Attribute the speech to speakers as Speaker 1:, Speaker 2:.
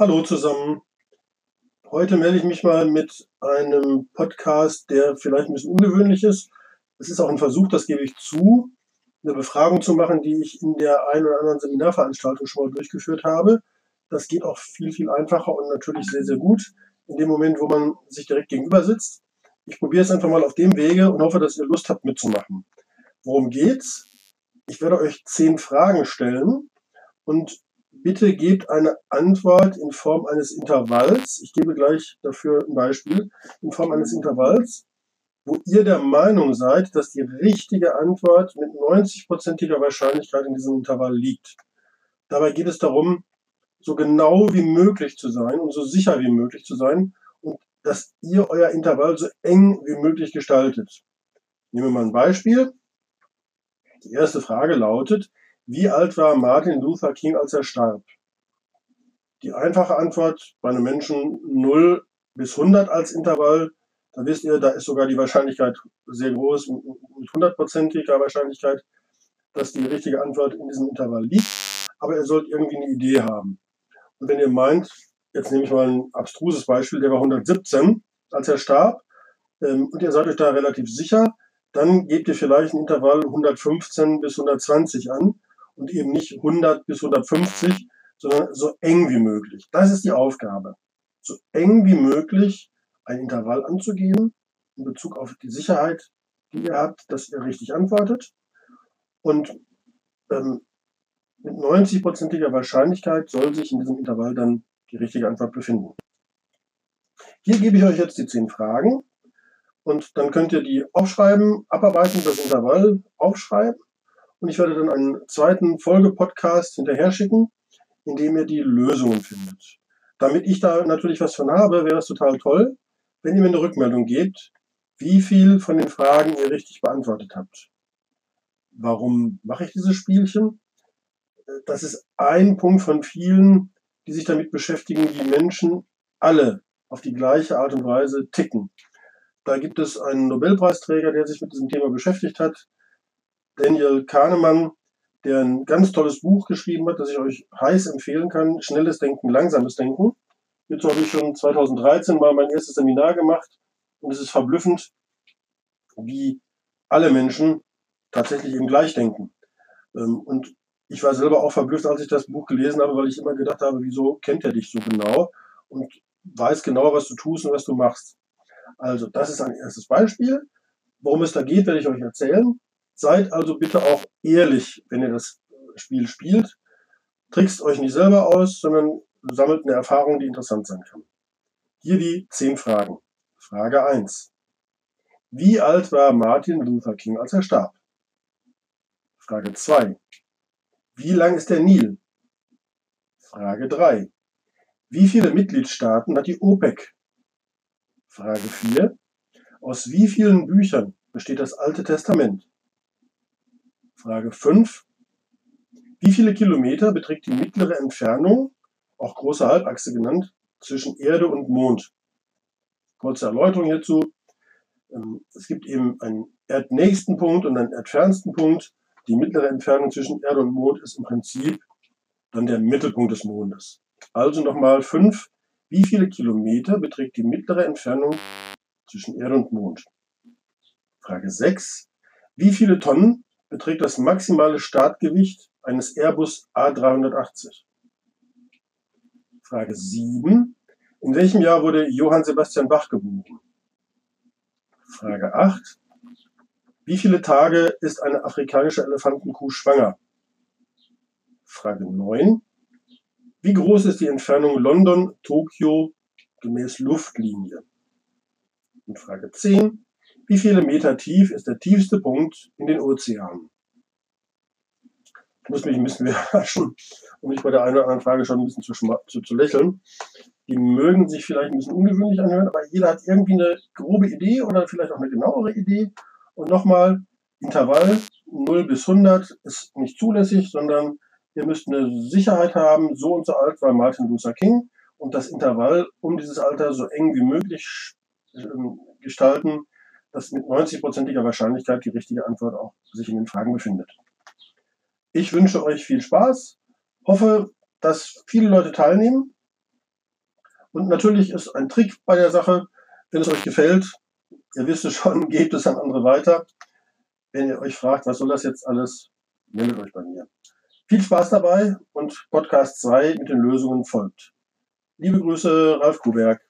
Speaker 1: Hallo zusammen. Heute melde ich mich mal mit einem Podcast, der vielleicht ein bisschen ungewöhnlich ist. Es ist auch ein Versuch, das gebe ich zu, eine Befragung zu machen, die ich in der einen oder anderen Seminarveranstaltung schon mal durchgeführt habe. Das geht auch viel, viel einfacher und natürlich sehr, sehr gut in dem Moment, wo man sich direkt gegenüber sitzt. Ich probiere es einfach mal auf dem Wege und hoffe, dass ihr Lust habt mitzumachen. Worum geht's? Ich werde euch zehn Fragen stellen und Bitte gebt eine Antwort in Form eines Intervalls. Ich gebe gleich dafür ein Beispiel. In Form eines Intervalls, wo ihr der Meinung seid, dass die richtige Antwort mit 90-prozentiger Wahrscheinlichkeit in diesem Intervall liegt. Dabei geht es darum, so genau wie möglich zu sein und so sicher wie möglich zu sein und dass ihr euer Intervall so eng wie möglich gestaltet. Nehmen wir mal ein Beispiel. Die erste Frage lautet, wie alt war Martin Luther King, als er starb? Die einfache Antwort bei einem Menschen 0 bis 100 als Intervall, da wisst ihr, da ist sogar die Wahrscheinlichkeit sehr groß, mit hundertprozentiger Wahrscheinlichkeit, dass die richtige Antwort in diesem Intervall liegt. Aber ihr sollt irgendwie eine Idee haben. Und wenn ihr meint, jetzt nehme ich mal ein abstruses Beispiel, der war 117, als er starb, ähm, und ihr seid euch da relativ sicher, dann gebt ihr vielleicht ein Intervall 115 bis 120 an und eben nicht 100 bis 150, sondern so eng wie möglich. Das ist die Aufgabe. So eng wie möglich ein Intervall anzugeben in Bezug auf die Sicherheit, die ihr habt, dass ihr richtig antwortet. Und ähm, mit 90-prozentiger Wahrscheinlichkeit soll sich in diesem Intervall dann die richtige Antwort befinden. Hier gebe ich euch jetzt die zehn Fragen und dann könnt ihr die aufschreiben, abarbeiten, das Intervall aufschreiben und ich werde dann einen zweiten Folgepodcast hinterher schicken, in dem ihr die Lösungen findet. Damit ich da natürlich was von habe, wäre es total toll, wenn ihr mir eine Rückmeldung gebt, wie viel von den Fragen ihr richtig beantwortet habt. Warum mache ich dieses Spielchen? Das ist ein Punkt von vielen, die sich damit beschäftigen, wie Menschen alle auf die gleiche Art und Weise ticken. Da gibt es einen Nobelpreisträger, der sich mit diesem Thema beschäftigt hat, Daniel Kahnemann, der ein ganz tolles Buch geschrieben hat, das ich euch heiß empfehlen kann. Schnelles Denken, langsames Denken. Hierzu habe ich schon 2013 mal mein erstes Seminar gemacht und es ist verblüffend, wie alle Menschen tatsächlich eben gleich denken. Ähm, und ich war selber auch verblüfft, als ich das Buch gelesen habe, weil ich immer gedacht habe, wieso kennt er dich so genau und weiß genau, was du tust und was du machst. Also das ist ein erstes Beispiel. Worum es da geht, werde ich euch erzählen. Seid also bitte auch ehrlich, wenn ihr das Spiel spielt. Trickst euch nicht selber aus, sondern sammelt eine Erfahrung, die interessant sein kann. Hier die zehn Fragen. Frage 1. Wie alt war Martin Luther King, als er starb? Frage 2. Wie lang ist der Nil? Frage 3. Wie viele Mitgliedstaaten hat die OPEC? Frage 4. Aus wie vielen Büchern besteht das Alte Testament? Frage 5. Wie viele Kilometer beträgt die mittlere Entfernung, auch große Halbachse genannt, zwischen Erde und Mond? Kurze Erläuterung hierzu. Ähm, es gibt eben einen erdnächsten Punkt und einen erdfernsten Punkt. Die mittlere Entfernung zwischen Erde und Mond ist im Prinzip dann der Mittelpunkt des Mondes. Also nochmal 5. Wie viele Kilometer beträgt die mittlere Entfernung zwischen Erde und Mond? Frage 6. Wie viele Tonnen beträgt das maximale Startgewicht eines Airbus A380? Frage 7. In welchem Jahr wurde Johann Sebastian Bach geboren? Frage 8. Wie viele Tage ist eine afrikanische Elefantenkuh schwanger? Frage 9. Wie groß ist die Entfernung London-Tokio gemäß Luftlinie? Und Frage 10. Wie viele Meter tief ist der tiefste Punkt in den Ozeanen? Ich muss mich ein bisschen überraschen, um mich bei der einen oder anderen Frage schon ein bisschen zu, zu, zu lächeln. Die mögen sich vielleicht ein bisschen ungewöhnlich anhören, aber jeder hat irgendwie eine grobe Idee oder vielleicht auch eine genauere Idee. Und nochmal, Intervall 0 bis 100 ist nicht zulässig, sondern ihr müsst eine Sicherheit haben, so und so alt war Martin Luther King und das Intervall um dieses Alter so eng wie möglich ähm, gestalten, dass mit 90-prozentiger Wahrscheinlichkeit die richtige Antwort auch sich in den Fragen befindet. Ich wünsche euch viel Spaß, hoffe, dass viele Leute teilnehmen Und natürlich ist ein Trick bei der Sache, wenn es euch gefällt, ihr wisst es schon, gebt es an andere weiter. Wenn ihr euch fragt, was soll das jetzt alles, meldet euch bei mir. Viel Spaß dabei und Podcast 2 mit den Lösungen folgt. Liebe Grüße, Ralf Kuberg.